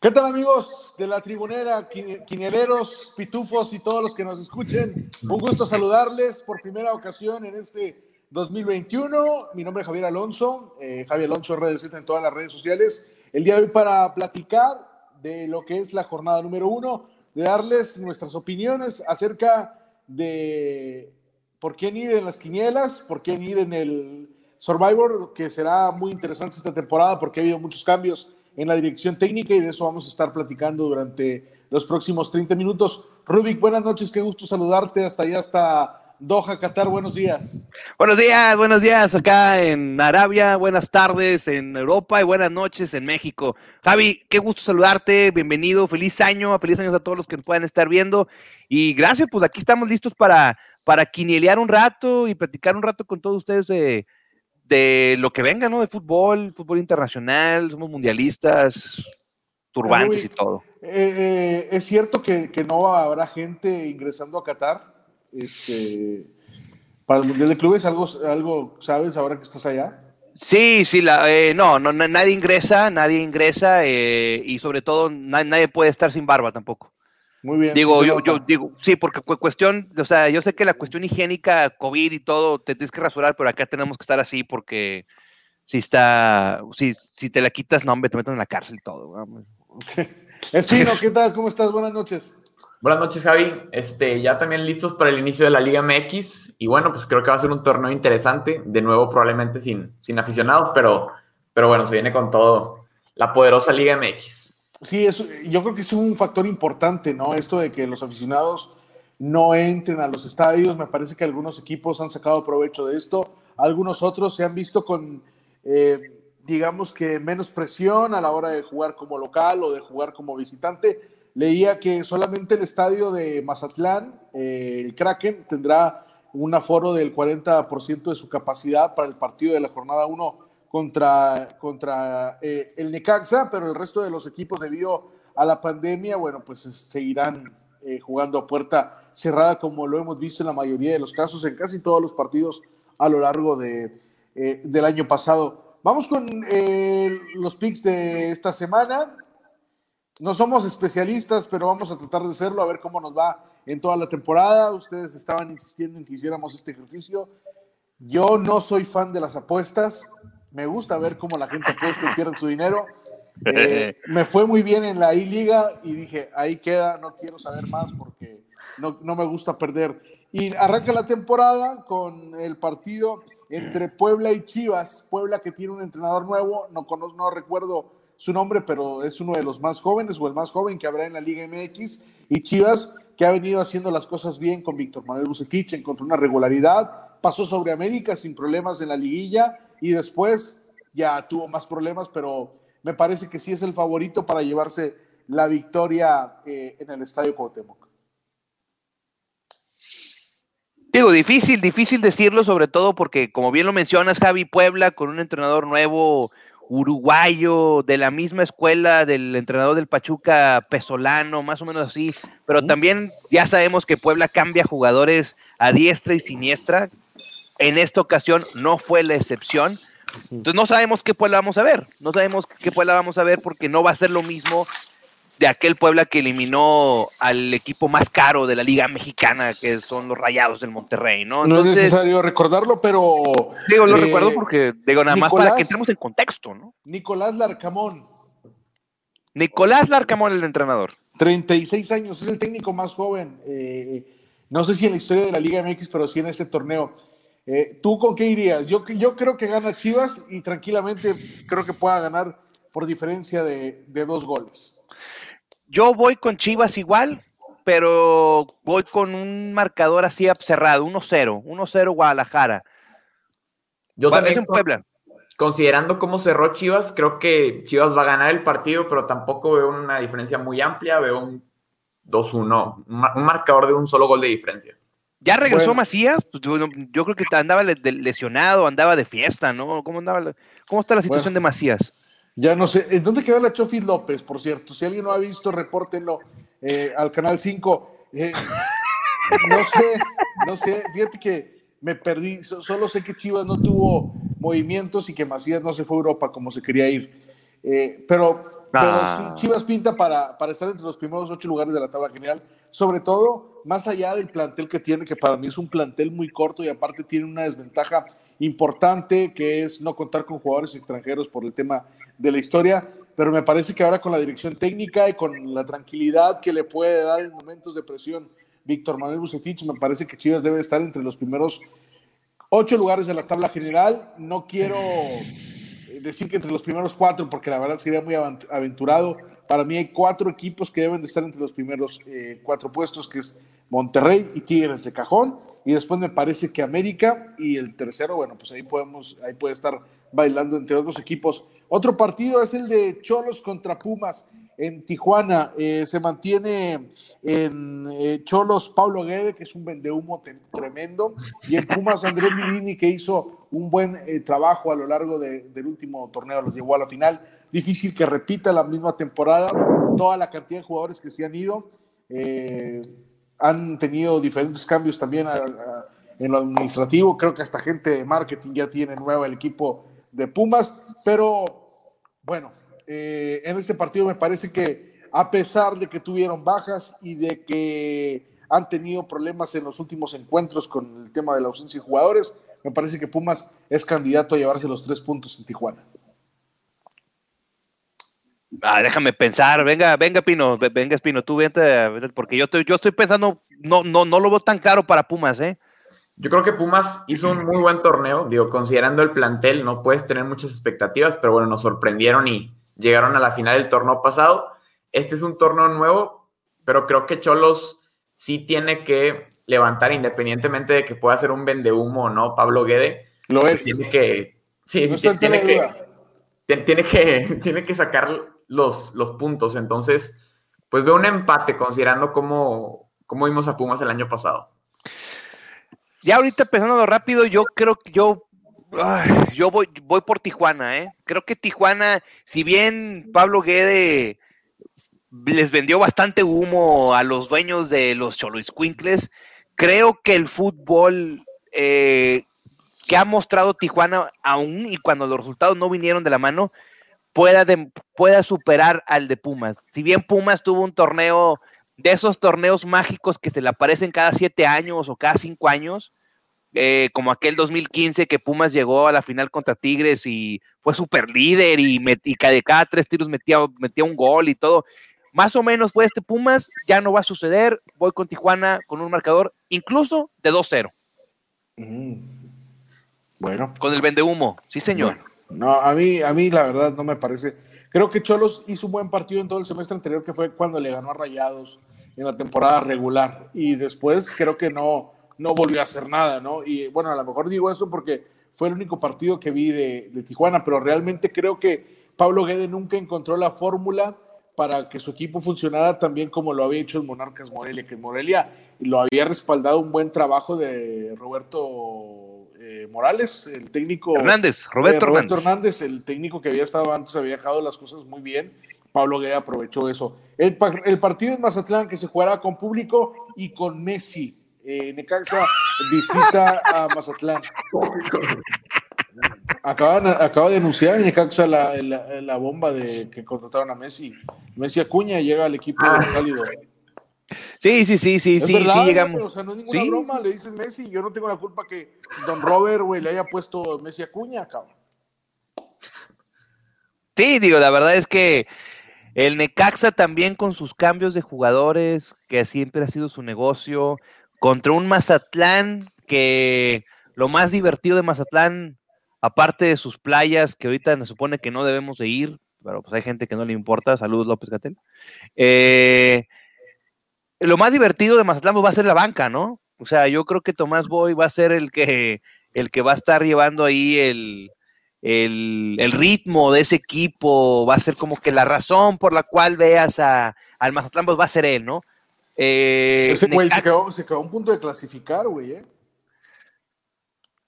¿Qué tal amigos de la tribunera, quineleros, pitufos y todos los que nos escuchen? Un gusto saludarles por primera ocasión en este 2021. Mi nombre es Javier Alonso, eh, Javier Alonso RDZ en todas las redes sociales. El día de hoy para platicar de lo que es la jornada número uno, de darles nuestras opiniones acerca de por qué ir en las quinielas, por qué ir en el Survivor, que será muy interesante esta temporada porque ha habido muchos cambios en la dirección técnica y de eso vamos a estar platicando durante los próximos 30 minutos. Rubik, buenas noches, qué gusto saludarte hasta allá, hasta Doha, Qatar, buenos días. Buenos días, buenos días acá en Arabia, buenas tardes en Europa y buenas noches en México. Javi, qué gusto saludarte, bienvenido, feliz año, feliz años a todos los que nos puedan estar viendo y gracias, pues aquí estamos listos para, para quinielear un rato y platicar un rato con todos ustedes de de lo que venga, ¿no? De fútbol, fútbol internacional, somos mundialistas, turbantes y todo. Eh, eh, es cierto que, no habrá gente ingresando a Qatar este, para el Mundial de Clubes, ¿algo, algo sabes ahora que estás allá? Sí, sí, la, eh, no, no, nadie ingresa, nadie ingresa y sobre todo nadie puede estar sin barba tampoco. Muy bien. Digo, yo, yo, digo, sí, porque cuestión, o sea, yo sé que la cuestión higiénica, COVID y todo, te tienes que rasurar, pero acá tenemos que estar así porque si está, si, si te la quitas, no, hombre, te meten en la cárcel y todo. Espino, ¿qué tal? ¿Cómo estás? Buenas noches. Buenas noches, Javi. Este, ya también listos para el inicio de la Liga MX. Y bueno, pues creo que va a ser un torneo interesante. De nuevo, probablemente sin, sin aficionados, pero, pero bueno, se viene con todo la poderosa Liga MX. Sí, eso, yo creo que es un factor importante, ¿no? Esto de que los aficionados no entren a los estadios. Me parece que algunos equipos han sacado provecho de esto. Algunos otros se han visto con, eh, digamos que, menos presión a la hora de jugar como local o de jugar como visitante. Leía que solamente el estadio de Mazatlán, eh, el Kraken, tendrá un aforo del 40% de su capacidad para el partido de la jornada 1 contra, contra eh, el Necaxa, pero el resto de los equipos debido a la pandemia, bueno, pues seguirán eh, jugando a puerta cerrada como lo hemos visto en la mayoría de los casos, en casi todos los partidos a lo largo de, eh, del año pasado. Vamos con los picks de esta semana. No somos especialistas, pero vamos a tratar de hacerlo, a ver cómo nos va en toda la temporada. Ustedes estaban insistiendo en que hiciéramos este ejercicio. Yo no soy fan de las apuestas, me gusta ver cómo la gente y pierde su dinero. Eh, me fue muy bien en la I-Liga y dije, ahí queda, no quiero saber más porque no, no, me gusta perder. Y arranca la temporada con el partido entre Puebla y Chivas. Puebla que tiene un entrenador nuevo, no, conozco, no recuerdo su nombre, pero es uno de los más jóvenes o el más joven que habrá en la Liga MX. Y Chivas que ha venido haciendo las cosas bien con Víctor Manuel Bucetich, encontró una regularidad, pasó sobre América sin problemas en la liguilla y después ya tuvo más problemas, pero me parece que sí es el favorito para llevarse la victoria eh, en el Estadio Cuauhtémoc. Digo, difícil, difícil decirlo, sobre todo porque, como bien lo mencionas, Javi Puebla, con un entrenador nuevo uruguayo, de la misma escuela del entrenador del Pachuca, Pesolano, más o menos así, pero también ya sabemos que Puebla cambia jugadores a diestra y siniestra, en esta ocasión no fue la excepción. Entonces no sabemos qué Puebla vamos a ver. No sabemos qué Puebla vamos a ver porque no va a ser lo mismo de aquel Puebla que eliminó al equipo más caro de la Liga Mexicana, que son los Rayados del Monterrey, ¿no? no es necesario recordarlo, pero. Digo, lo eh, recuerdo porque, digo, nada más para que entremos en contexto, ¿no? Nicolás Larcamón. Nicolás Larcamón, el entrenador. 36 años, es el técnico más joven. Eh, no sé si en la historia de la Liga MX, pero sí en ese torneo. Eh, ¿Tú con qué irías? Yo, yo creo que gana Chivas y tranquilamente creo que pueda ganar por diferencia de, dos goles. Yo voy con Chivas igual, pero voy con un marcador así cerrado, 1-0, 1-0 Guadalajara. Yo también, Puebla. Considerando cómo cerró Chivas, creo que Chivas va a ganar el partido, pero tampoco veo una diferencia muy amplia, veo un 2-1, un marcador de un solo gol de diferencia. Ya regresó Macías, pues, yo, creo que andaba lesionado, andaba de fiesta, ¿no? ¿Cómo, andaba, cómo está la situación de Macías? Ya no sé, ¿en dónde quedó la Chofi López, por cierto? Si alguien no ha visto, repórtenlo eh, al Canal 5. Eh, no sé, no sé, fíjate que me perdí, solo sé que Chivas no tuvo movimientos y que Macías no se fue a Europa como se quería ir. Eh, pero Pero sí, Chivas pinta para, para estar entre los primeros ocho lugares de la tabla general, sobre todo más allá del plantel que tiene, que para mí es un plantel muy corto y aparte tiene una desventaja importante, que es no contar con jugadores extranjeros por el tema de la historia, pero me parece que ahora con la dirección técnica y con la tranquilidad que le puede dar en momentos de presión Víctor Manuel Bucetich, me parece que Chivas debe estar entre los primeros ocho lugares de la tabla general. No quiero decir que entre los primeros cuatro, porque la verdad sería muy aventurado. Para mí hay cuatro equipos que deben de estar entre los primeros eh, cuatro puestos, que es Monterrey y Tigres de cajón. Y después me parece que América y el tercero, bueno, pues ahí podemos, ahí puede estar bailando entre otros equipos. Otro partido es el de Cholos contra Pumas en Tijuana. Eh, se mantiene en eh, Cholos Pablo Guede, que es un vendehumo tremendo, y en Pumas Andrés Divini, que hizo un buen eh, trabajo a lo largo del último torneo, los llevó a la final. Difícil que repita la misma temporada, toda la cantidad de jugadores que se han ido. han tenido diferentes cambios también en lo administrativo. Creo que hasta gente de marketing ya tiene nuevo el equipo de Pumas, pero bueno, eh, en este partido me parece que a pesar de que tuvieron bajas y de que han tenido problemas en los últimos encuentros con el tema de la ausencia de jugadores, me parece que Pumas es candidato a llevarse los tres puntos en Tijuana. Ah, déjame pensar, venga, venga Pino, venga Pino, tú vente, porque yo estoy, yo estoy pensando, no, no, no lo veo tan caro para Pumas, ¿eh? Yo creo que Pumas hizo un muy buen torneo, digo, considerando el plantel, no puedes tener muchas expectativas, pero bueno, nos sorprendieron y, llegaron a la final del torneo pasado. Este es un torneo nuevo, pero creo que Cholos sí tiene que levantar independientemente de que pueda ser un vendehumo o no, Pablo Guede. Lo es. Tiene que, sí, tiene, que, tiene, que, tiene que sacar los, los puntos. Entonces, pues veo un empate considerando cómo, cómo vimos a Pumas el año pasado. Ya ahorita pensando rápido, yo creo que yo yo voy, voy por Tijuana, ¿eh? Creo que Tijuana, si bien Pablo Guede les vendió bastante humo a los dueños de los Choloiscuincles, creo que el fútbol eh, que ha mostrado Tijuana, aún y cuando los resultados no vinieron de la mano, pueda, pueda superar al de Pumas. Si bien Pumas tuvo un torneo de esos torneos mágicos que se le aparecen cada siete años o cada cinco años, eh, como aquel 2015 que Pumas llegó a la final contra Tigres y fue super líder y, de cada tres tiros metía, metía un gol y todo. Más o menos fue este Pumas, ya no va a suceder. Voy con Tijuana con un marcador incluso de 2-0. Mm. Bueno. Con el vende humo, sí señor. no, a mí, a mí la verdad no me parece. Creo que Cholos hizo un buen partido en todo el semestre anterior, que fue cuando le ganó a Rayados en la temporada regular. Y después creo que no, no volvió a hacer nada, ¿no? Y bueno, a lo mejor digo esto porque fue el único partido que vi de, Tijuana, pero realmente creo que Pablo Guede nunca encontró la fórmula para que su equipo funcionara tan bien como lo había hecho el Monarcas Morelia, que en Morelia lo había respaldado un buen trabajo de Roberto eh, Morales, el técnico. Hernández, Roberto, eh, Roberto Hernández. el técnico que había estado antes, había dejado las cosas muy bien. Pablo Guede aprovechó eso. El, el partido en Mazatlán que se jugará con público y con Messi eh, Necaxa visita a Mazatlán. Acaba, de anunciar Necaxa la, la, bomba de que contrataron a Messi. Messi Acuña llega al equipo ah. cálido. Sí, sí, sí, sí, sí, sí, llegamos. o sea, no es ninguna broma, le dicen Messi. Yo no tengo la culpa que Don Robert, güey, le haya puesto Messi Acuña, cabrón. Sí, digo, la verdad es que el Necaxa también con sus cambios de jugadores, que siempre ha sido su negocio, contra un Mazatlán que lo más divertido de Mazatlán, aparte de sus playas, que ahorita se supone que no debemos de ir, pero pues hay gente que no le importa, saludos López Gatel, eh, lo más divertido de Mazatlán pues, va a ser la banca, ¿no? O sea, yo creo que Tomás Boy va a ser el que, el que va a estar llevando ahí el, el, ritmo de ese equipo, va a ser como que la razón por la cual veas a, al Mazatlán pues va a ser él, ¿no? Eh, Ese güey se quedó, a un punto de clasificar, güey, ¿eh?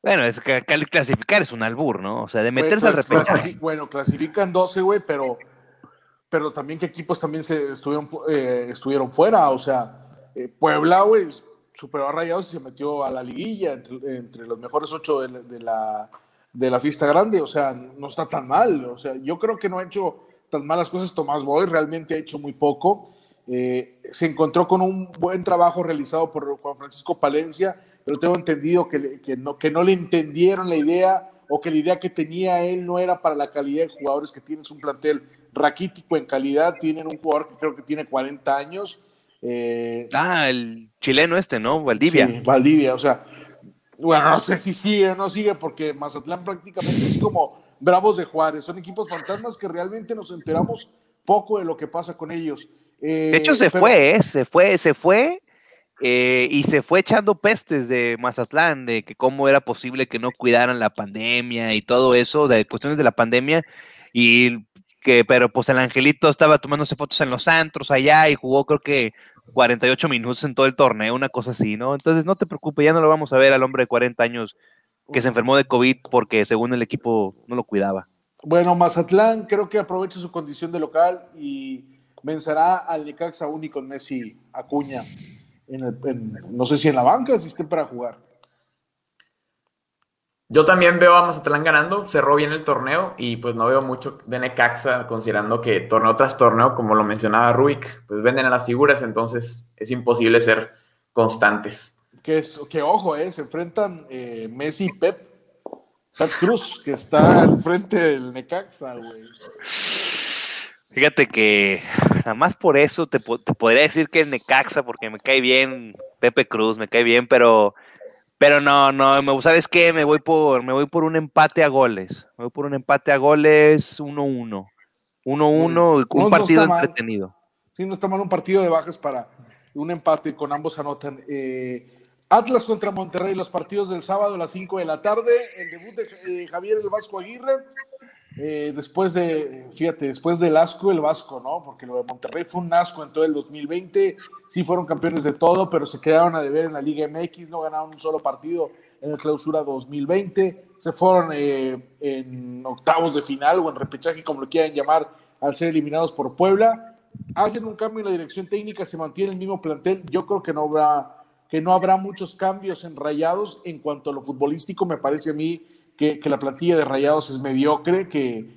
Bueno, es que clasificar es un albur, ¿no? O sea, de meterse al repechaje. bueno, clasifican 12, güey, pero, pero también qué equipos también se estuvieron, eh, estuvieron fuera. O sea, eh, Puebla, güey, superó a Rayados y se metió a la liguilla entre, los mejores ocho de, la, de la fiesta grande. O sea, no está tan mal. O sea, yo creo que no ha hecho tan malas cosas Tomás Boy, realmente ha hecho muy poco. Eh, se encontró con un buen trabajo realizado por Juan Francisco Palencia, pero tengo entendido que, que, no, que no le entendieron la idea o que la idea que tenía él no era para la calidad de jugadores que tienes un plantel raquítico en calidad, tienen un jugador que creo que tiene 40 años. Eh, ah, el chileno este, ¿no? Valdivia. Sí, Valdivia, o sea, bueno, no sé si sigue o no sigue, porque Mazatlán prácticamente es como Bravos de Juárez, son equipos fantasmas que realmente nos enteramos poco de lo que pasa con ellos. De hecho, se fue, ¿eh? se fue, se fue. Eh, y se fue echando pestes de Mazatlán, de que cómo era posible que no cuidaran la pandemia y todo eso, de cuestiones de la pandemia, y que, pero pues el Angelito estaba tomándose fotos en los antros allá y jugó creo que 48 minutos en todo el torneo, una cosa así, ¿no? Entonces no te preocupes, ya no lo vamos a ver al hombre de 40 años que se enfermó de COVID porque según el equipo no lo cuidaba. Bueno, Mazatlán creo que aprovecha su condición de local y vencerá al Necaxa único con Messi Acuña. En no sé si en la banca, si estén para jugar. Yo también veo a Mazatlán ganando, cerró bien el torneo y pues no veo mucho de Necaxa, considerando que torneo tras torneo, como lo mencionaba Rubik, pues venden a las figuras, entonces es imposible ser constantes. Que, es, que ojo, eh, se enfrentan eh, Messi y Pep, Pep Cruz, que está al frente del Necaxa, güey. Fíjate que nada más por eso te, podría decir que es Necaxa, porque me cae bien Pepe Cruz, me cae bien, pero, pero no, no, me, ¿sabes qué? Me voy por, me voy por un empate a goles. Me voy por un empate a goles 1-1. 1-1, un partido entretenido. Sí, no está mal un partido de bajas para un empate con ambos anotan. Eh, Atlas contra Monterrey, los partidos del sábado a las 5 de la tarde. El debut de eh, Javier El Vasco Aguirre. Eh, después de, fíjate, después del asco, el Vasco, ¿no? Porque lo de Monterrey fue un asco en todo el 2020. Sí fueron campeones de todo, pero se quedaron a deber en la Liga MX. No ganaron un solo partido en la clausura 2020. Se fueron en octavos de final o en repechaje, como lo quieran llamar, al ser eliminados por Puebla. Hacen un cambio en la dirección técnica, se mantiene el mismo plantel. Yo creo que no habrá que no habrá muchos cambios en Rayados. En cuanto a lo futbolístico, me parece a mí que, la plantilla de Rayados es mediocre, que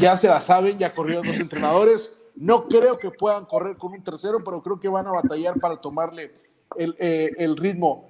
ya se la saben, ya corrieron dos entrenadores. No creo que puedan correr con un tercero, pero creo que van a batallar para tomarle el, eh, ritmo.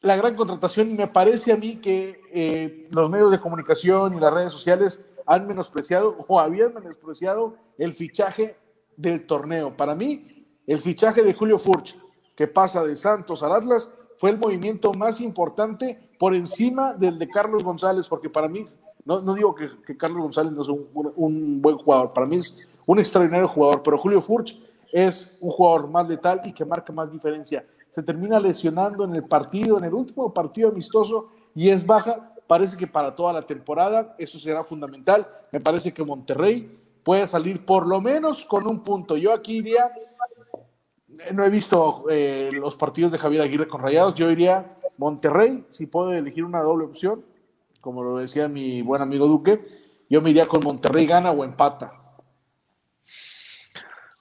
La gran contratación, me parece a mí que eh, los medios de comunicación y las redes sociales han menospreciado o habían menospreciado el fichaje del torneo. Para mí, el fichaje de Julio Furch, que pasa de Santos al Atlas fue el movimiento más importante por encima del de Carlos González, porque para mí, no, no digo que, Carlos González no es un, buen jugador, para mí es un extraordinario jugador, pero Julio Furch es un jugador más letal y que marca más diferencia. Se termina lesionando en el partido, en el último partido amistoso, y es baja. Parece que para toda la temporada eso será fundamental. Me parece que Monterrey puede salir por lo menos con un punto. Yo aquí iría no he visto eh, los partidos de Javier Aguirre con Rayados. Yo iría Monterrey, si puedo elegir una doble opción, como lo decía mi buen amigo Duque. Yo me iría con Monterrey gana o empata.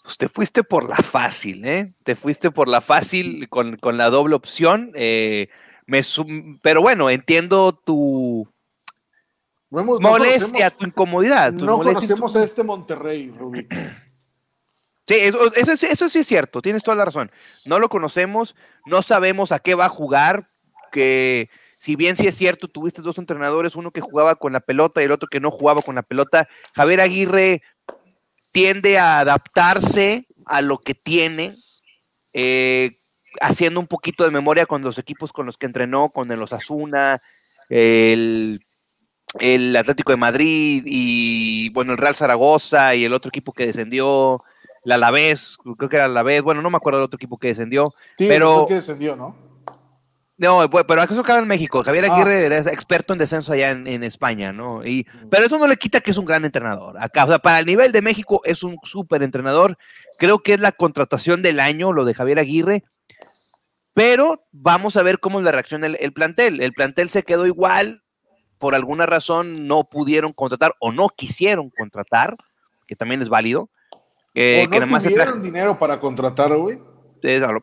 Pues te fuiste por la fácil, ¿eh? Te fuiste por la fácil con, la doble opción. Eh, me pero bueno, entiendo tu molestia, tu incomodidad. no conocemos a este Monterrey, Rubí. Sí, eso, sí es cierto, tienes toda la razón. No lo conocemos, no sabemos a qué va a jugar, que si bien sí es cierto, tuviste dos entrenadores, uno que jugaba con la pelota y el otro que no jugaba con la pelota. Javier Aguirre tiende a adaptarse a lo que tiene, eh, haciendo un poquito de memoria con los equipos con los que entrenó, con el Osasuna, el, el Atlético de Madrid y bueno, el Real Zaragoza y el otro equipo que descendió la Alavés, creo que era la Alavés, bueno, no me acuerdo del otro equipo que descendió. Sí, pero que descendió, ¿no? No, pero eso acaba en México. Javier ah. Aguirre es experto en descenso allá en, España, ¿no? Y, pero eso no le quita que es un gran entrenador. Acá, o sea, para el nivel de México es un súper entrenador. Creo que es la contratación del año, lo de Javier Aguirre. Pero vamos a ver cómo es la reacción del el plantel. El plantel se quedó igual. Por alguna razón no pudieron contratar o no quisieron contratar, que también es válido. Eh, no tuvieron dinero para contratar, güey.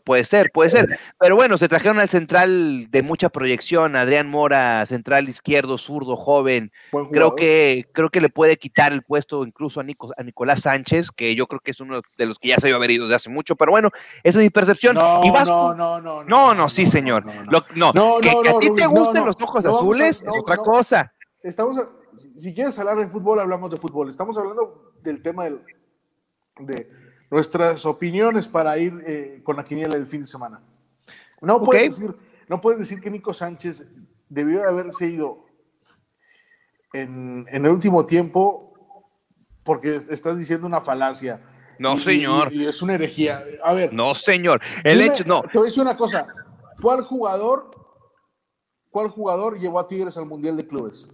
Puede ser, puede ser. Pero bueno, se trajeron al central de mucha proyección, Adrián Mora, central izquierdo, zurdo, joven. Creo que, creo que le puede quitar el puesto incluso a, a Nicolás Sánchez, que yo creo que es uno de los que ya se iba a haber ido de hace mucho, pero bueno, esa es mi percepción. No, y no, no, no, no, no, sí, señor. No, que, a ti te gusten los ojos azules es otra cosa. Estamos, si quieres hablar de fútbol, hablamos de fútbol. Estamos hablando del tema del, de nuestras opiniones para ir eh, con la quiniela del fin de semana. No puedes, decir, no puedes decir que Nico Sánchez debió de haberse ido en, el último tiempo porque estás diciendo una falacia. No, señor. Y, es una herejía. A ver. No, señor. El hecho, no. Te voy a decir una cosa. ¿Cuál jugador, cuál jugador llevó a Tigres al Mundial de Clubes?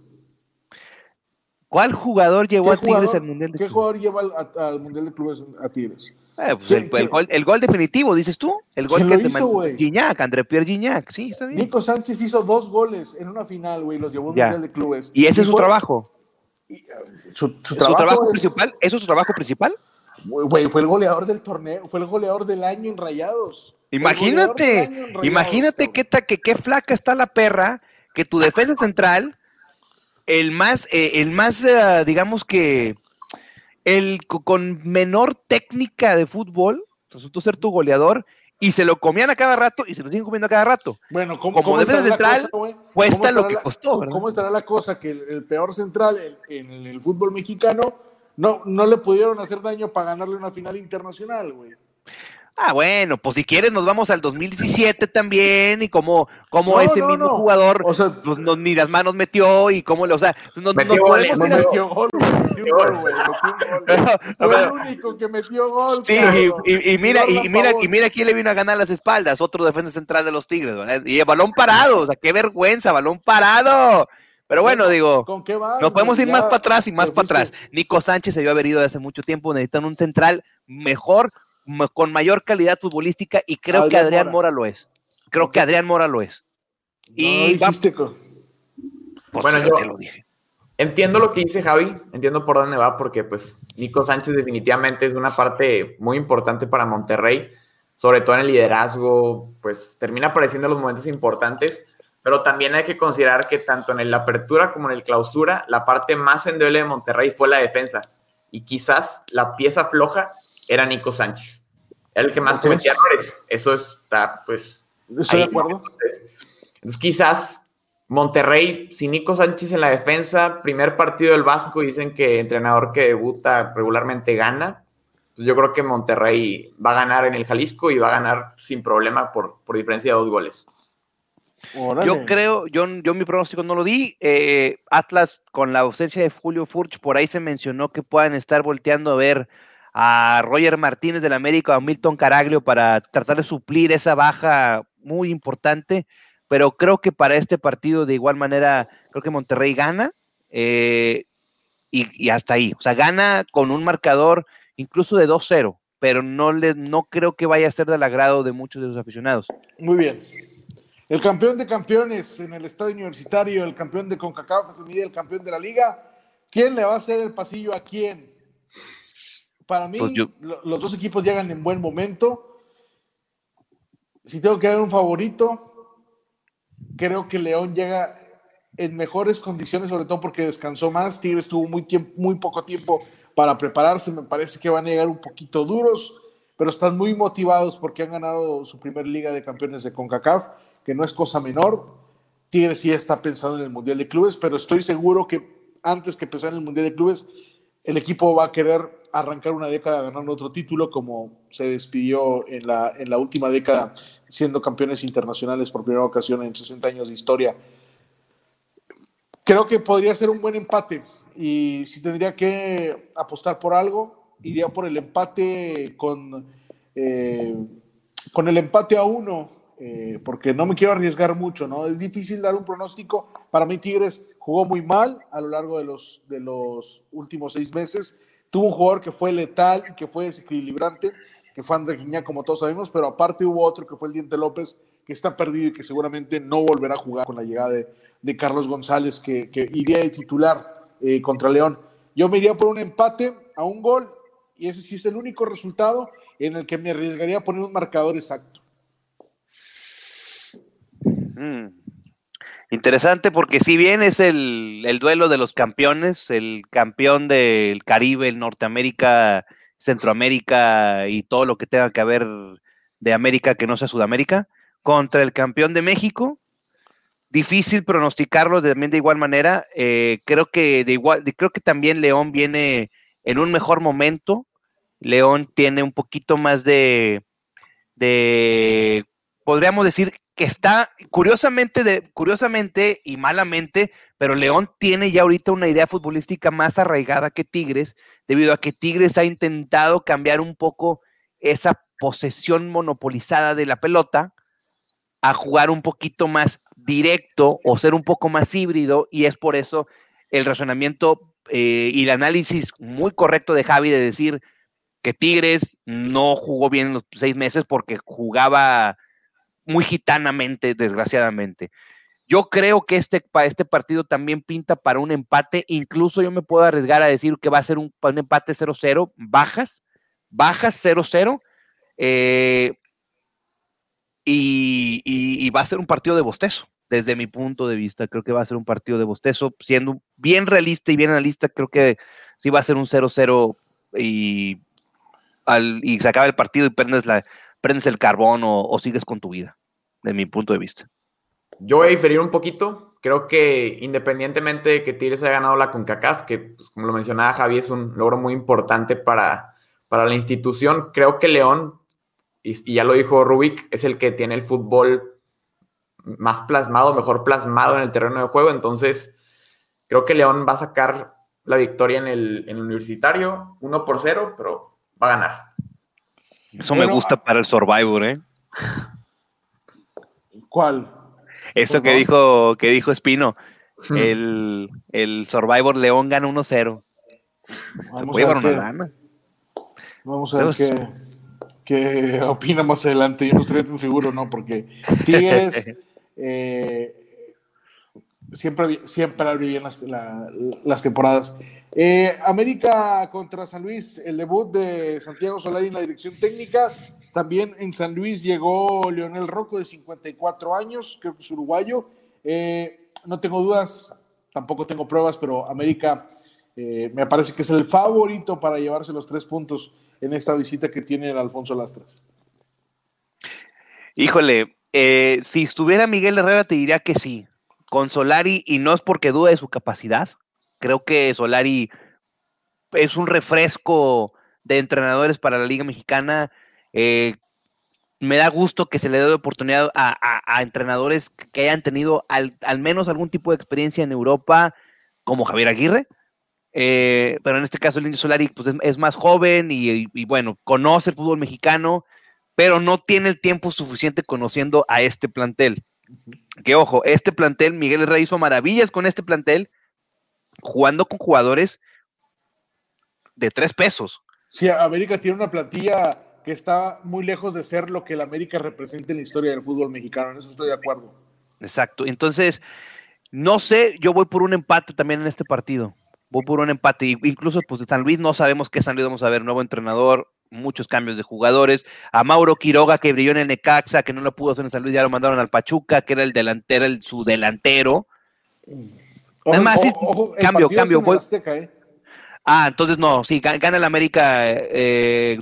¿Cuál jugador llevó a Tigres al Mundial de Clubes? ¿Qué jugador lleva al, Mundial de Clubes a Tigres? Eh, pues el, gol, definitivo, dices tú. El gol que hizo, te Gignac, André Pierre Gignac, sí, está bien. Nico Sánchez hizo dos goles en una final, güey, los llevó al Mundial de Clubes. ¿Y ese es su trabajo? Eh, su, trabajo, principal? ¿Eso es su trabajo principal? Güey, fue el goleador del torneo, fue el goleador del año en Rayados. Imagínate, imagínate qué, qué, qué flaca está la perra que tu defensa central el más, eh, el más, eh, digamos que, el con menor técnica de fútbol, resultó ser tu goleador, y se lo comían a cada rato y se lo siguen comiendo a cada rato. Bueno, ¿cómo, Como defensa central, cuesta lo que costó. ¿Cómo estará la cosa que el, peor central en, el fútbol mexicano no, no le pudieron hacer daño para ganarle una final internacional, güey? Ah, bueno, pues si quieres nos vamos al 2017 también y como, como ese mismo jugador o sea, ni las manos metió y cómo, o sea, no, metió, gol, metió gol, metió gol, güey, Fue el único que metió gol. Sí, y, mira, y, mira, y mira quién le vino a ganar las espaldas, otro defensa central de los Tigres, ¿verdad? Y el balón parado, o sea, qué vergüenza, balón parado. Pero bueno, digo, ¿con qué va? nos podemos ir más para atrás y más para atrás. Nico Sánchez se debió haber ido hace mucho tiempo, necesitan un central mejor con mayor calidad futbolística y creo que Adrián Mora. lo es. Creo que Adrián Mora lo es. y pues bueno, yo lo dije. entiendo lo que dice Javi, entiendo por dónde va, porque pues Nico Sánchez definitivamente es una parte muy importante para Monterrey, sobre todo en el liderazgo, pues termina apareciendo en los momentos importantes, pero también hay que considerar que tanto en la apertura como en el clausura, la parte más endeble de Monterrey fue la defensa, y quizás la pieza floja era Nico Sánchez. El que más cometía errores. Eso está, pues. Estoy de acuerdo. Entonces, quizás Monterrey, sin Nico Sánchez en la defensa, primer partido del Vasco, dicen que entrenador que debuta regularmente gana. yo creo que Monterrey va a ganar en el Jalisco y va a ganar sin problema por, por diferencia de dos goles. Yo creo, yo, yo mi pronóstico no lo di. Eh, Atlas, con la ausencia de Julio Furch, por ahí se mencionó que puedan estar volteando a ver a Roger Martínez del América, a Milton Caraglio para tratar de suplir esa baja muy importante, pero creo que para este partido de igual manera, creo que Monterrey gana eh, y, hasta ahí, o sea, gana con un marcador incluso de 2-0, pero no, le, no creo que vaya a ser del agrado de muchos de sus aficionados. Muy bien. El campeón de campeones en el estadio universitario, el campeón de CONCACAF, el campeón de la liga. ¿Quién le va a hacer el pasillo a quién? Para mí, pues los dos equipos llegan en buen momento. Si tengo que dar un favorito, creo que León llega en mejores condiciones, sobre todo porque descansó más. Tigres tuvo muy, muy poco tiempo para prepararse. Me parece que van a llegar un poquito duros, pero están muy motivados porque han ganado su primer Liga de Campeones de CONCACAF, que no es cosa menor. Tigres sí está pensando en el Mundial de Clubes, pero estoy seguro que antes que empezar en el Mundial de Clubes, el equipo va a querer arrancar una década ganando otro título, como se despidió en la, en la última década, siendo campeones internacionales por primera ocasión en 60 años de historia. Creo que podría ser un buen empate y si tendría que apostar por algo, iría por el empate con, eh, con el empate a uno, eh, porque no me quiero arriesgar mucho, ¿no? Es difícil dar un pronóstico. Para mí Tigres jugó muy mal a lo largo de los, de los últimos seis meses Tuvo un jugador que fue letal y que fue desequilibrante, que fue André Guiñá, como todos sabemos, pero aparte hubo otro que fue el Diente López, que está perdido y que seguramente no volverá a jugar con la llegada de, Carlos González, que, iría de titular eh, contra León. Yo me iría por un empate a un gol y ese sí es el único resultado en el que me arriesgaría a poner un marcador exacto. Mm. Interesante porque si bien es el, el, duelo de los campeones, el campeón del Caribe, el Norteamérica, Centroamérica y todo lo que tenga que ver de América que no sea Sudamérica, contra el campeón de México, difícil pronosticarlo también de igual manera. Eh, creo que de igual, creo que también León viene en un mejor momento. León tiene un poquito más de, de podríamos decir, que está curiosamente, de, curiosamente y malamente, pero León tiene ya ahorita una idea futbolística más arraigada que Tigres, debido a que Tigres ha intentado cambiar un poco esa posesión monopolizada de la pelota a jugar un poquito más directo o ser un poco más híbrido, y es por eso el razonamiento eh, y el análisis muy correcto de Javi de decir que Tigres no jugó bien en los seis meses porque jugaba muy gitanamente, desgraciadamente. Yo creo que este, este partido también pinta para un empate, incluso yo me puedo arriesgar a decir que va a ser un, empate 0-0, bajas, bajas 0-0, eh, y, va a ser un partido de bostezo, desde mi punto de vista, creo que va a ser un partido de bostezo, siendo bien realista y bien analista, creo que sí va a ser un 0-0 y, y se acaba el partido y prendes la, prendes el carbón o, sigues con tu vida, de mi punto de vista. Yo voy a diferir un poquito. Creo que independientemente de que Tigres haya ganado la CONCACAF, que pues, como lo mencionaba Javi, es un logro muy importante para, para la institución, creo que León, y, ya lo dijo Rubik, es el que tiene el fútbol más plasmado, mejor plasmado en el terreno de juego. Entonces, creo que León va a sacar la victoria en el, en el universitario, 1 por 0, pero va a ganar. Eso me gusta para el Survivor, ¿eh? ¿Cuál? Eso que dijo, que dijo Espino. Hmm. El, el, Survivor León gana 1-0. Vamos, a ver Vamos a ver qué, qué, opina más adelante. Yo no estoy tan seguro, ¿no? Porque Tigres eh, siempre, siempre abre bien las, las temporadas. Eh, América contra San Luis, el debut de Santiago Solari en la dirección técnica. También en San Luis llegó Leonel Rocco de 54 años, creo que es uruguayo. Eh, no tengo dudas, tampoco tengo pruebas, pero América eh, me parece que es el favorito para llevarse los tres puntos en esta visita que tiene el Alfonso Lastras. Híjole, si estuviera Miguel Herrera te diría que sí, con Solari, y no es porque duda de su capacidad, Creo que Solari es un refresco de entrenadores para la Liga Mexicana. Eh, me da gusto que se le dé oportunidad a, entrenadores que hayan tenido al, menos algún tipo de experiencia en Europa, como Javier Aguirre. Eh, pero en este caso el Indio Solari pues, es, más joven y, bueno, conoce el fútbol mexicano, pero no tiene el tiempo suficiente conociendo a este plantel. Que ojo, este plantel, Miguel Herrera hizo maravillas con este plantel, jugando con jugadores de tres pesos. Sí, América tiene una plantilla que está muy lejos de ser lo que el América representa en la historia del fútbol mexicano, en eso estoy de acuerdo. Exacto, entonces, no sé, yo voy por un empate también en este partido. Voy por un empate, incluso pues de San Luis no sabemos qué San Luis vamos a ver, nuevo entrenador, muchos cambios de jugadores. A Mauro Quiroga, que brilló en el Necaxa, que no lo pudo hacer en San Luis, ya lo mandaron al Pachuca, que era el delantero, el, su delantero. Es más, sí, cambio, cambio. ¿eh? Ah, entonces no, sí, gana el América 2-1. Eh,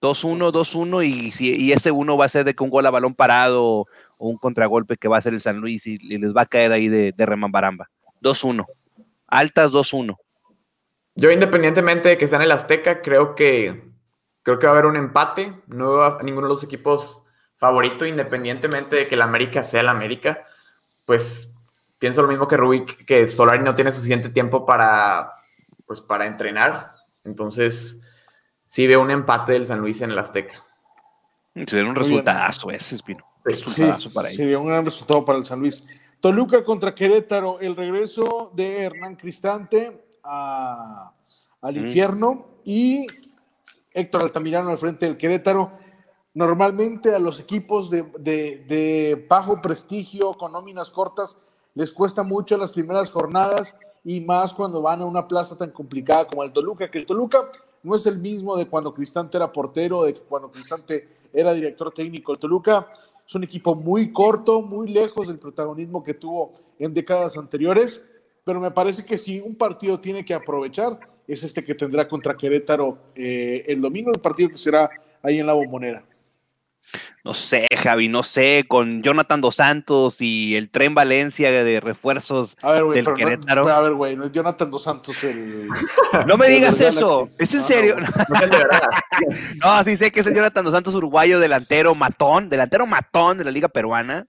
2-1, 2-1 y, si, y ese uno va a ser de que un gol a balón parado o, un contragolpe que va a ser el San Luis y, les va a caer ahí de, de remambaramba. 2-1. Altas 2-1. Yo independientemente de que sea en el Azteca, creo que creo que va a haber un empate. No veo a ninguno de los equipos favorito, independientemente de que el América sea el América. Pues pienso lo mismo que Rubik, que Solari no tiene suficiente tiempo para, pues, para entrenar. Entonces, sí veo un empate del San Luis en el Azteca. Sería un resultado ese, Espino. Sí, sería un gran resultado para el San Luis. Toluca contra Querétaro, el regreso de Hernán Cristante al mm. infierno y Héctor Altamirano al frente del Querétaro. Normalmente a los equipos de, de, de bajo prestigio, con nóminas cortas, les cuesta mucho las primeras jornadas y más cuando van a una plaza tan complicada como el Toluca, que el Toluca no es el mismo de cuando Cristante era portero, de cuando Cristante era director técnico. El Toluca es un equipo muy corto, muy lejos del protagonismo que tuvo en décadas anteriores, pero me parece que si un partido tiene que aprovechar, es este que tendrá contra Querétaro eh, el domingo, el partido que será ahí en la bombonera. No sé, Javi, no sé, con Jonathan Dos Santos y el tren Valencia de refuerzos a ver, del Querétaro. a ver, güey, no es Jonathan Dos Santos el. No me digas eso, ¿es en serio? No, sí sé que es el Jonathan Dos Santos uruguayo, delantero matón, delantero matón de la Liga Peruana.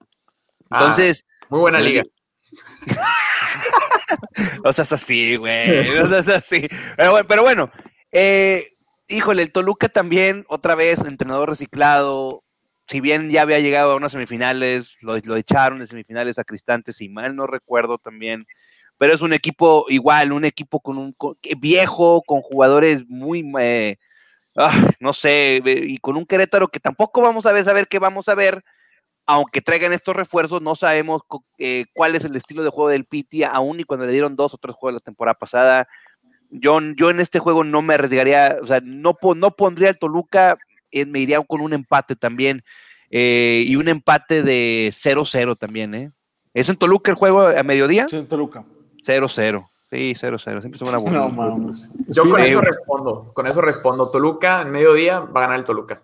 Ah, Entonces. muy buena liga. o sea, es así, güey. O sea, es así. Pero bueno, pero bueno eh, híjole, el Toluca también, otra vez, entrenador reciclado. Si bien ya había llegado a unas semifinales, lo, echaron en semifinales a Cristante, si mal no recuerdo también. Pero es un equipo igual, un equipo con un viejo, con jugadores muy, eh, ah, no sé, y con un Querétaro que tampoco vamos a ver, saber qué vamos a ver, aunque traigan estos refuerzos, no sabemos eh, cuál es el estilo de juego del Piti, aún y cuando le dieron dos o tres juegos la temporada pasada. Yo, yo en este juego no me arriesgaría, o sea, no, no pondría el Toluca, eh, me iría con un empate también, eh, y un empate de 0-0 también, ¿eh? ¿Es en Toluca el juego a mediodía? Sí, en Toluca. 0-0. Sí, 0-0. Siempre se van a no, mames. Yo con eso respondo. Con eso respondo. Toluca, en mediodía, va a ganar el Toluca.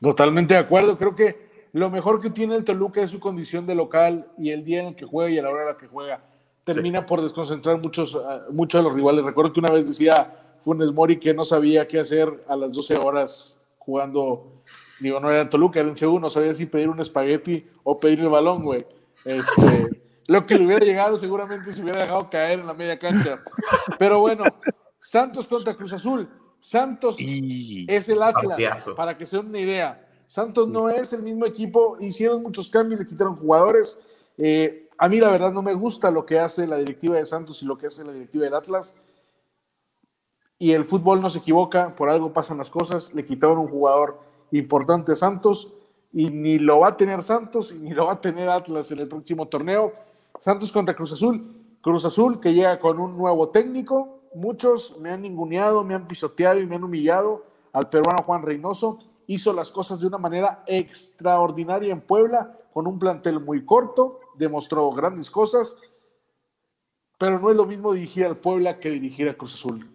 Totalmente de acuerdo. Creo que lo mejor que tiene el Toluca es su condición de local y el día en el que juega y a la hora en la que juega. Termina por desconcentrar muchos, muchos de los rivales. Recuerdo que una vez decía Funes Mori que no sabía qué hacer a las 12 horas jugando. Digo, no era en Toluca, era en Seúl, no sabía si pedir un espagueti o pedir el balón, güey. Este, lo que le hubiera llegado seguramente se hubiera dejado caer en la media cancha. Pero bueno, Santos contra Cruz Azul. Santos es el Atlas, para que se den una idea. Santos no es el mismo equipo, hicieron muchos cambios, le quitaron jugadores. Eh, a mí la verdad no me gusta lo que hace la directiva de Santos y lo que hace la directiva del Atlas. Y el fútbol no se equivoca, por algo pasan las cosas. Le quitaron un jugador importante a Santos y ni lo va a tener Santos y ni lo va a tener Atlas en el próximo torneo. Santos contra Cruz Azul. Cruz Azul que llega con un nuevo técnico. Muchos me han ninguneado, me han pisoteado y me han humillado al peruano Juan Reynoso hizo las cosas de una manera extraordinaria en Puebla, con un plantel muy corto, demostró grandes cosas, pero no es lo mismo dirigir al Puebla que dirigir a Cruz Azul.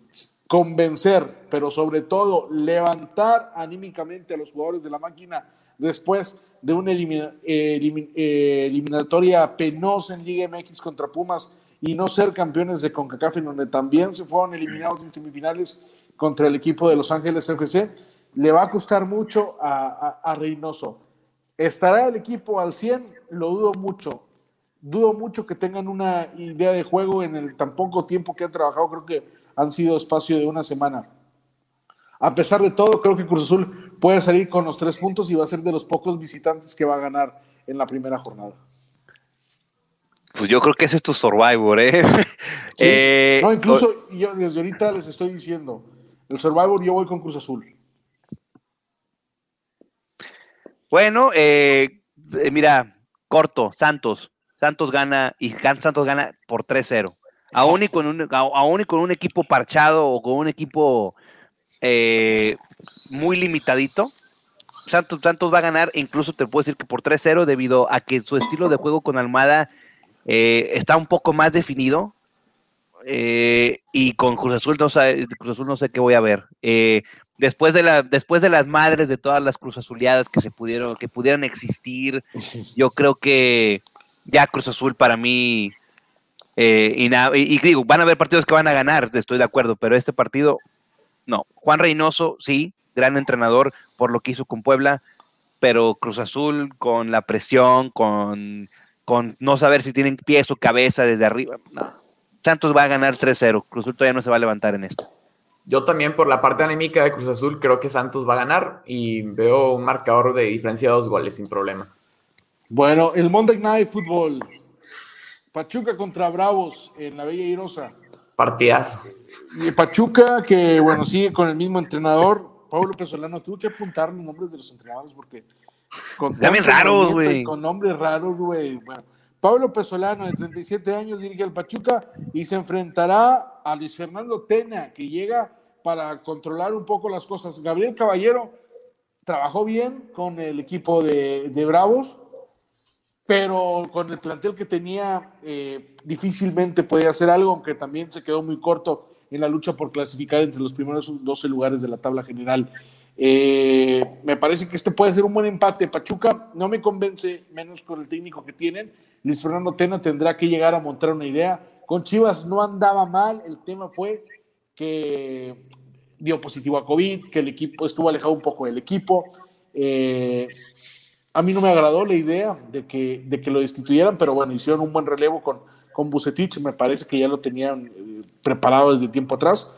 Convencer, pero sobre todo levantar anímicamente a los jugadores de la máquina después de una eh, eliminatoria penosa en Liga MX contra Pumas y no ser campeones de CONCACAF, en donde también se fueron eliminados en semifinales contra el equipo de Los Ángeles FC le va a costar mucho a, Reynoso. ¿Estará el equipo al 100? Lo dudo mucho. Dudo mucho que tengan una idea de juego en el tan poco tiempo que han trabajado. Creo que han sido espacio de una semana. A pesar de todo, creo que Cruz Azul puede salir con los tres puntos y va a ser de los pocos visitantes que va a ganar en la primera jornada. Pues yo creo que ese es tu Survivor, ¿eh? eh no, incluso yo desde ahorita les estoy diciendo, el Survivor yo voy con Cruz Azul. Bueno, eh, eh, mira, corto, Santos. Santos gana y Santos gana por 3-0. Aún y, con un, aún y con un equipo parchado o con un equipo eh, muy limitadito, Santos, Santos va a ganar, incluso te puedo decir que por 3-0 debido a que su estilo de juego con Almada está un poco más definido. y con Cruz Azul, no sé, Cruz Azul no sé qué voy a ver después de la después de las madres de todas las Cruz Azuleadas que se pudieron que pudieran existir yo creo que ya Cruz Azul para mí eh, y, digo van a haber partidos que van a ganar estoy de acuerdo pero este partido no Juan Reynoso sí gran entrenador por lo que hizo con Puebla pero Cruz Azul con la presión con con no saber si tienen pies o cabeza desde arriba no. Santos va a ganar 3-0 Cruz Azul todavía no se va a levantar en esto yo también por la parte anémica de Cruz Azul creo que Santos va a ganar y veo un marcador de diferencia de dos goles sin problema. Bueno, el Monday Night Football. Pachuca contra Bravos en la Bella Irosa. Partidazo. Y Pachuca que, bueno, sigue con el mismo entrenador. Pablo Pesolano, tuve que apuntar los nombres de los entrenadores porque... Con raros, güey. Con nombres raros, güey. Bueno, Pablo Pesolano, de 37 años, dirige al Pachuca y se enfrentará a Luis Fernando Tena, que llega para controlar un poco las cosas. Gabriel Caballero trabajó bien con el equipo de, Bravos, pero con el plantel que tenía eh, difícilmente podía hacer algo, aunque también se quedó muy corto en la lucha por clasificar entre los primeros 12 lugares de la tabla general. Eh, me parece que este puede ser un buen empate. Pachuca no me convence, menos con el técnico que tienen. Luis Fernando Tena tendrá que llegar a montar una idea. Con Chivas no andaba mal, el tema fue que dio positivo a COVID, que el equipo estuvo alejado un poco del equipo. Eh, a mí no me agradó la idea de que, de que lo destituyeran, pero bueno, hicieron un buen relevo con, con Bucetich, me parece que ya lo tenían eh, preparado desde tiempo atrás,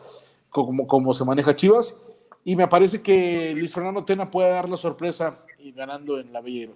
como, como se maneja Chivas, y me parece que Luis Fernando Tena puede dar la sorpresa y ganando en la Bella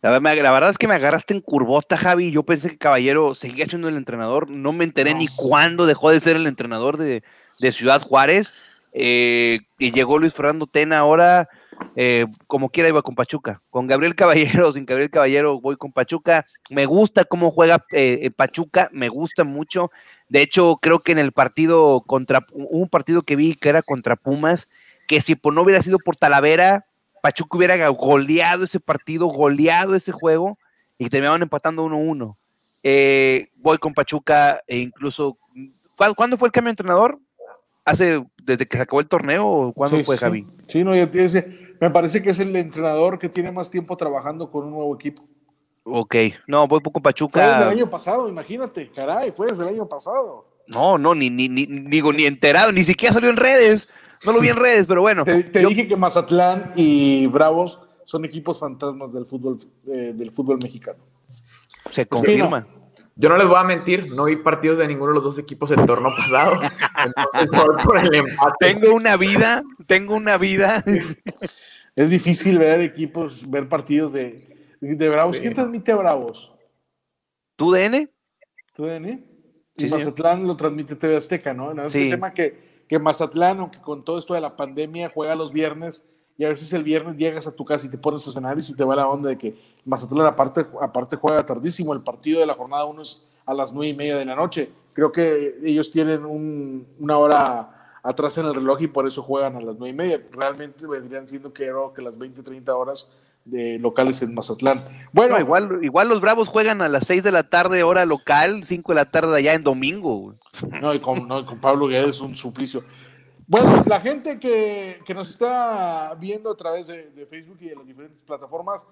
La, verdad es que me agarraste en curvota, Javi. Yo pensé que Caballero seguía siendo el entrenador. No me enteré ni cuándo dejó de ser el entrenador de, de Ciudad Juárez. Eh, y llegó Luis Fernando Tena ahora, eh, como quiera iba con Pachuca. Con Gabriel Caballero, sin Gabriel Caballero voy con Pachuca. Me gusta cómo juega eh, Pachuca, me gusta mucho. De hecho, creo que en el partido contra, un partido que vi que era contra Pumas, que si no hubiera sido por Talavera, Pachuca hubiera goleado ese partido, goleado ese juego y terminaban empatando 1-1. voy con Pachuca e incluso, ¿cuándo fue el cambio de entrenador? hace, desde que se acabó el torneo, o cuándo fue, Javi? Sí, no, ya tiene, me parece que es el entrenador que tiene más tiempo trabajando con un nuevo equipo. Ok, no, voy poco Pachuca. Fue desde el año pasado, imagínate, caray, fue desde el año pasado. No, no, ni, ni, ni, ni, enterado, ni siquiera salió en redes. No lo vi en redes, pero bueno. Te, dije que Mazatlán y Bravos son equipos fantasmas del fútbol, eh, del fútbol mexicano. Se confirma. Yo no les voy a mentir, no vi partidos de ninguno de los dos equipos el torneo pasado. Tengo una vida, tengo una vida. Es difícil ver equipos, ver partidos de, de Bravos. ¿Quién transmite a Bravos? ¿Tu DN? ¿Tu DN? Mazatlán lo transmite TV Azteca, ¿no? Es el tema que, que Mazatlán, aunque con todo esto de la pandemia, juega los viernes y a veces el viernes llegas a tu casa y te pones a cenar y se te va la onda de que Mazatlán aparte, aparte juega tardísimo, el partido de la jornada 1 es a las nueve y media de la noche. Creo que ellos tienen una hora atrás en el reloj y por eso juegan a las nueve y media. Realmente vendrían siendo que, que las 20, 30 horas de locales en Mazatlán. Bueno, igual, igual los Bravos juegan a las 6 de la tarde hora local, 5 de la tarde allá en domingo. No, y con, no, con Pablo Guedes es un suplicio. Bueno, la gente que, nos está viendo a través de, Facebook y de las diferentes plataformas,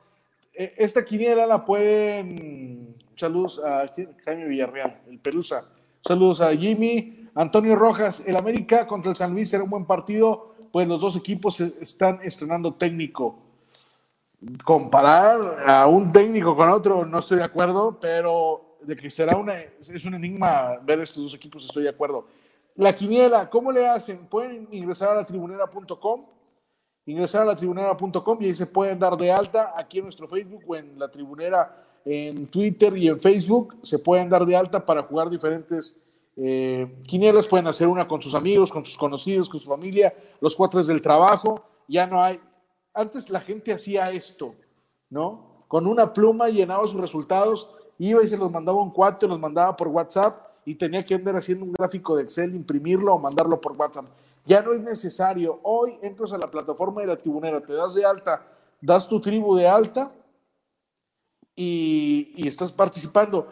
eh, esta quiniela la pueden. Saludos a Jaime Villarreal, el Pelusa. Saludos a Jimmy, Antonio Rojas. El América contra el San Luis será un buen partido, pues los dos equipos están estrenando técnico. Comparar a un técnico con otro, no estoy de acuerdo, pero de que será una, es un enigma ver estos dos equipos, estoy de acuerdo. La quiniela, ¿cómo le hacen? Pueden ingresar a la tribunera.com, ingresar a la tribunera.com y ahí se pueden dar de alta aquí en nuestro Facebook o en la tribunera en Twitter y en Facebook. Se pueden dar de alta para jugar diferentes eh, quinielas. Pueden hacer una con sus amigos, con sus conocidos, con su familia, los cuatro del trabajo. Ya no hay. Antes la gente hacía esto, ¿no? Con una pluma llenaba sus resultados, iba y se los mandaba un cuate, los mandaba por WhatsApp y tenía que andar haciendo un gráfico de Excel, imprimirlo o mandarlo por WhatsApp. Ya no es necesario. Hoy entras a la plataforma de la tribunera, te das de alta, das tu tribu de alta y, estás participando.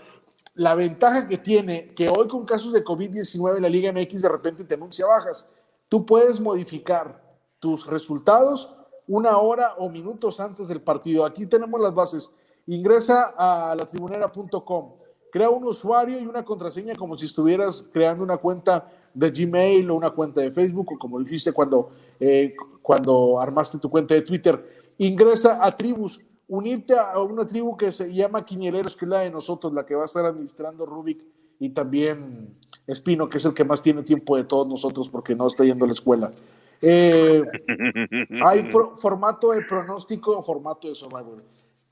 La ventaja que tiene, que hoy con casos de COVID-19 la Liga MX de repente te anuncia bajas. Tú puedes modificar tus resultados una hora o minutos antes del partido. Aquí tenemos las bases. Ingresa a latribunera.com Crea un usuario y una contraseña como si estuvieras creando una cuenta de Gmail o una cuenta de Facebook o como dijiste cuando, eh, cuando armaste tu cuenta de Twitter. Ingresa a tribus, unirte a una tribu que se llama Quiñeleros, que es la de nosotros, la que va a estar administrando Rubik y también Espino, que es el que más tiene tiempo de todos nosotros porque no está yendo a la escuela. Eh, hay formato de pronóstico o formato de Survivor.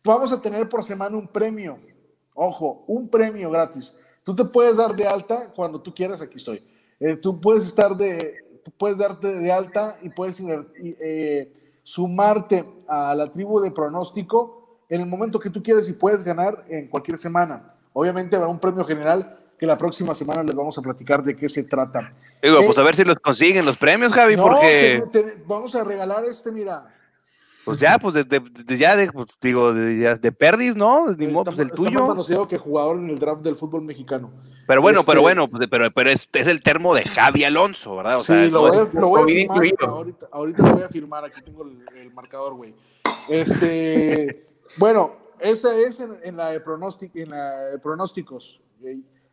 Vamos a tener por semana un premio Ojo, un premio gratis. Tú te puedes dar de alta cuando tú quieras, aquí estoy. Eh, tú puedes estar de, puedes darte de alta y puedes eh, sumarte a la tribu de pronóstico en el momento que tú quieras y puedes ganar en cualquier semana. Obviamente habrá un premio general que la próxima semana les vamos a platicar de qué se trata. Digo, pues a ver si los consiguen los premios, Javi, porque... vamos a regalar este, mira, pues ya, pues de, de, ya de, pues, digo, de, de perdis, ¿no? Ni pues el tuyo. Está conocido que jugador en el draft del fútbol mexicano. Pero bueno, pero este bueno, pues, pero, pero es, es, el termo de Javi Alonso, ¿verdad? O sí, lo, voy a, lo voy a firmar, ahorita, ahorita, lo voy a firmar, aquí tengo el, marcador, güey. Este, bueno, esa es en, la de en la de pronósticos.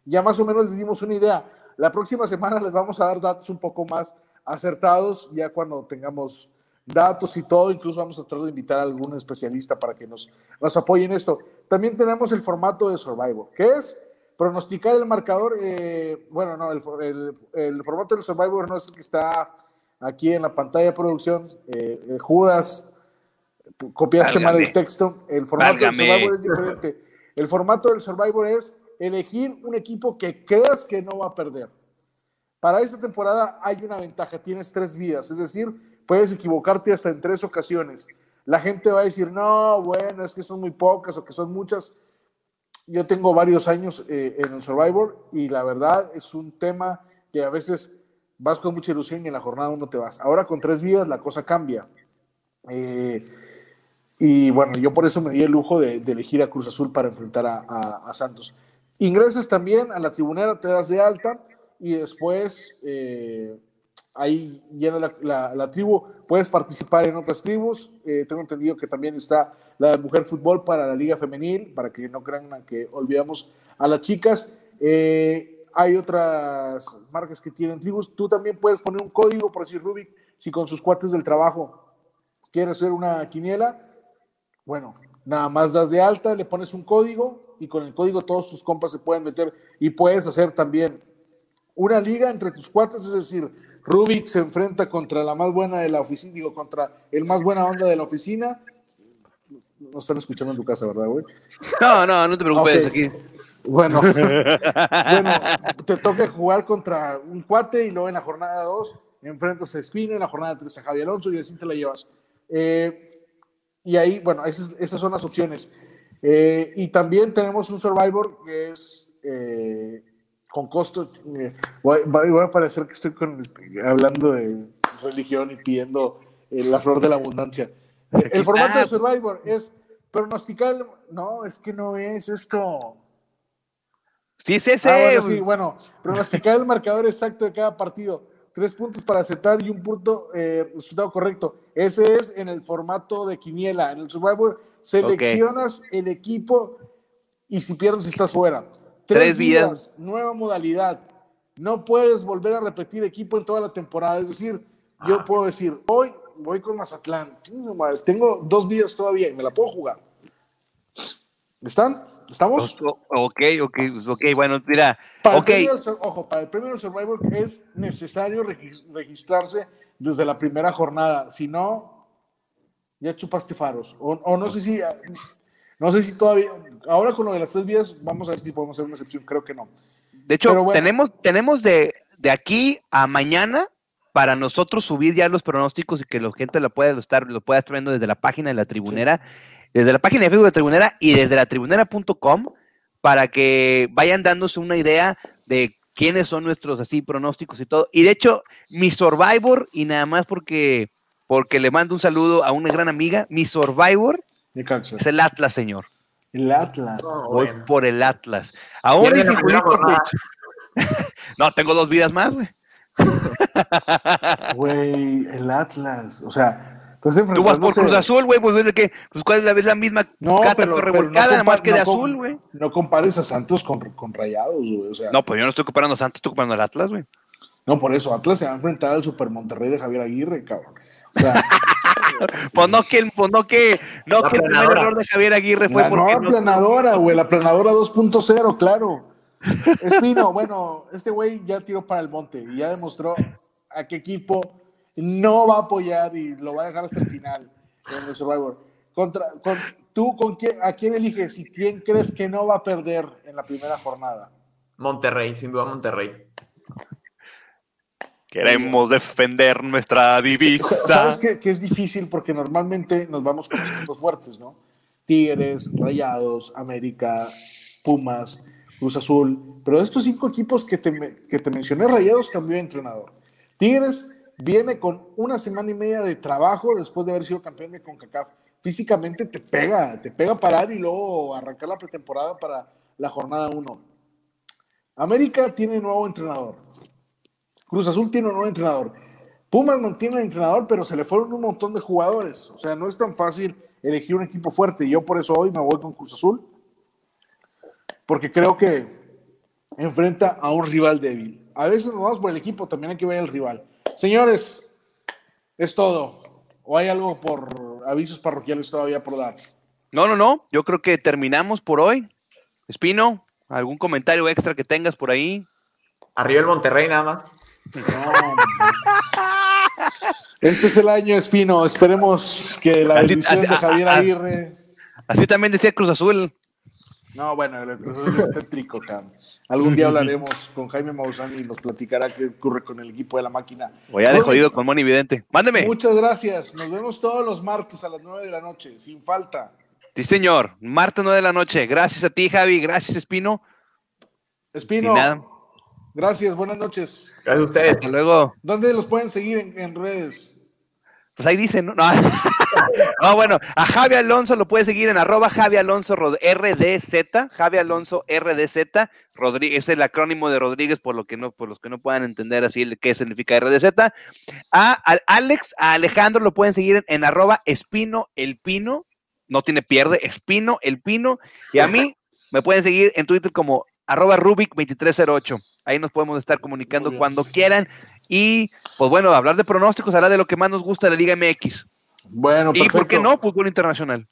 Ya más o menos les dimos una idea. La próxima semana les vamos a dar datos un poco más acertados, ya cuando tengamos datos y todo, incluso vamos a tratar de invitar a algún especialista para que nos, nos apoye en esto. También tenemos el formato de Survivor, que es pronosticar el marcador, eh, bueno, no, el, el, formato del Survivor no es el que está aquí en la pantalla de producción, eh, eh, Judas, copiaste mal el texto, el formato del Survivor es diferente. El formato del Survivor es elegir un equipo que creas que no va a perder. Para esta temporada hay una ventaja, tienes tres vidas, es decir, puedes equivocarte hasta en tres ocasiones. La gente va a decir, no, bueno, es que son muy pocas o que son muchas. Yo tengo varios años eh, en el Survivor y la verdad es un tema que a veces vas con mucha ilusión y en la jornada uno te vas. Ahora con tres vidas la cosa cambia. Eh, y bueno, yo por eso me di el lujo de, elegir a Cruz Azul para enfrentar a, Santos. Ingresas también a la tribunera, te das de alta y después eh, ahí llena la, tribu. Puedes participar en otras tribus. Eh, tengo entendido que también está la de Mujer Fútbol para la Liga Femenil, para que no crean que olvidamos a las chicas. Eh, hay otras marcas que tienen tribus. Tú también puedes poner un código, por decir Rubik, si con sus cuates del trabajo quieres hacer una quiniela. Bueno, nada más das de alta, le pones un código y con el código todos tus compas se pueden meter y puedes hacer también una liga entre tus cuates, es decir, Rubik se enfrenta contra la más buena de la oficina, digo, contra el más buena onda de la oficina. No están escuchando en tu casa, ¿verdad, güey? No, no, no te preocupes aquí. Bueno, bueno, te toca jugar contra un cuate y luego en la jornada 2 enfrentas a Espino, en la jornada 3 a Javier Alonso y así te la llevas. Eh, y ahí, bueno, esas, esas son las opciones. Eh, y también tenemos un Survivor que es eh, con costo. Eh, voy, a parecer que estoy hablando de religión y pidiendo eh, la flor de la abundancia. El formato de Survivor es pronosticar. No, es que no es esto. Sí, es ese. Ah, bueno, sí, bueno, pronosticar el marcador exacto de cada partido. Tres puntos para aceptar y un punto eh, resultado correcto. Ese es en el formato de quiniela. En el Survivor seleccionas el equipo y si pierdes estás fuera. Tres, vidas. Nueva modalidad. No puedes volver a repetir equipo en toda la temporada. Es decir, yo ah. puedo decir, hoy voy con Mazatlán. Tengo dos vidas todavía y me la puedo jugar. ¿Están? ¿Estamos? Ok, ok, ok, bueno, mira. Para ojo, para el premio del Survivor es necesario registrarse desde la primera jornada. Si no, ya chupaste faros. o no sé si no sé si todavía, ahora con lo de las tres vías, vamos a ver si podemos hacer una excepción, creo que no. De hecho, tenemos, tenemos de, aquí a mañana para nosotros subir ya los pronósticos y que la gente lo pueda estar, lo pueda estar viendo desde la página de la tribunera, desde la página de Facebook de la tribunera y desde la tribunera.com para que vayan dándose una idea de quiénes son nuestros así pronósticos y todo. Y de hecho, mi Survivor, y nada más porque, porque le mando un saludo a una gran amiga, mi Survivor es el Atlas, señor. El Atlas. Voy por el Atlas. Ahora y No, tengo dos vidas más, güey. Güey, el Atlas. O sea, pues Tú vas por Cruz Azul, güey, pues de que, pues cuál es la, la misma no, pero, revolcada, nada más que de azul, güey. No compares a Santos con, con Rayados, güey. O sea, no, pues yo no estoy comparando a Santos, estoy comparando al Atlas, güey. No, por eso, Atlas se va a enfrentar al Super Monterrey de Javier Aguirre, cabrón. O sea, pues no que, pues no que, no que el primer error de Javier Aguirre fue la porque. No, planadora, güey, la planadora 2.0, claro. Espino, bueno, este güey ya tiró para el monte y ya demostró a qué equipo no va a apoyar y lo va a dejar hasta el final en el Survivor. Contra, ¿Tú con quién, a quién eliges y quién crees que no va a perder en la primera jornada? Monterrey, sin duda Monterrey. Queremos defender nuestra divisa. ¿Sabes? Que es difícil porque normalmente nos vamos con los equipos fuertes, ¿no? Tigres, Rayados, América, Pumas. Cruz Azul, pero de estos cinco equipos que te, que te mencioné, Rayados cambió de entrenador. Tigres viene con una semana y media de trabajo después de haber sido campeón de CONCACAF. Físicamente te pega, te pega parar y luego arrancar la pretemporada para la jornada 1. América tiene nuevo entrenador. Cruz Azul tiene un nuevo entrenador. Pumas mantiene el entrenador, pero se le fueron un montón de jugadores. O sea, no es tan fácil elegir un equipo fuerte. Yo por eso hoy me voy con Cruz Azul. Porque creo que enfrenta a un rival débil. A veces nos vamos por el equipo, también hay que ver el rival. Señores, es todo. ¿O hay algo por avisos parroquiales todavía por dar? No, no, no. Yo creo que terminamos por hoy. Espino, ¿algún comentario extra que tengas por ahí? Arriba el Monterrey nada más. Este es el año, Espino. Esperemos que la bendición de Javier Aguirre. Así también decía Cruz Azul. No, bueno, el Cruz Azul es tétrico, Algún día hablaremos con Jaime Maussan y nos platicará qué ocurre con el equipo de la máquina. Voy a de jodido con Moni Vidente. Mándeme. Muchas gracias. Nos vemos todos los martes a las 9 de la noche, sin falta. Sí, señor. Martes 9 de la noche. Gracias a ti, Javi. Gracias, Espino. Espino. Gracias, buenas noches. Gracias a ustedes. Hasta luego. ¿Dónde los pueden seguir en, redes? Pues ahí dicen, ¿no? No. bueno, a Javi Alonso lo puede seguir en arroba Javi Alonso RDZ, Javi Alonso RDZ, Rodríguez, es el acrónimo de Rodríguez, por lo que no, por los que no puedan entender así qué significa RDZ. A, Alex, a Alejandro lo pueden seguir en, en arroba Espino el Pino, no tiene pierde, Espino el Pino, y a mí me pueden seguir en Twitter como arroba Rubik2308. Ahí nos podemos estar comunicando cuando quieran. Y, pues bueno, hablar de pronósticos hará de lo que más nos gusta de la Liga MX. Bueno, perfecto. ¿Y por qué no? Fútbol internacional.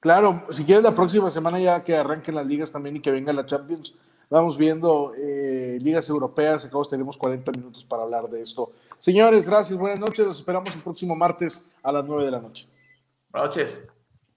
Claro, si quieres la próxima semana ya que arranquen las ligas también y que venga la Champions, vamos viendo eh, ligas europeas, acá tenemos 40 minutos para hablar de esto. Señores, gracias, buenas noches, los esperamos el próximo martes a las 9 de la noche. Buenas noches.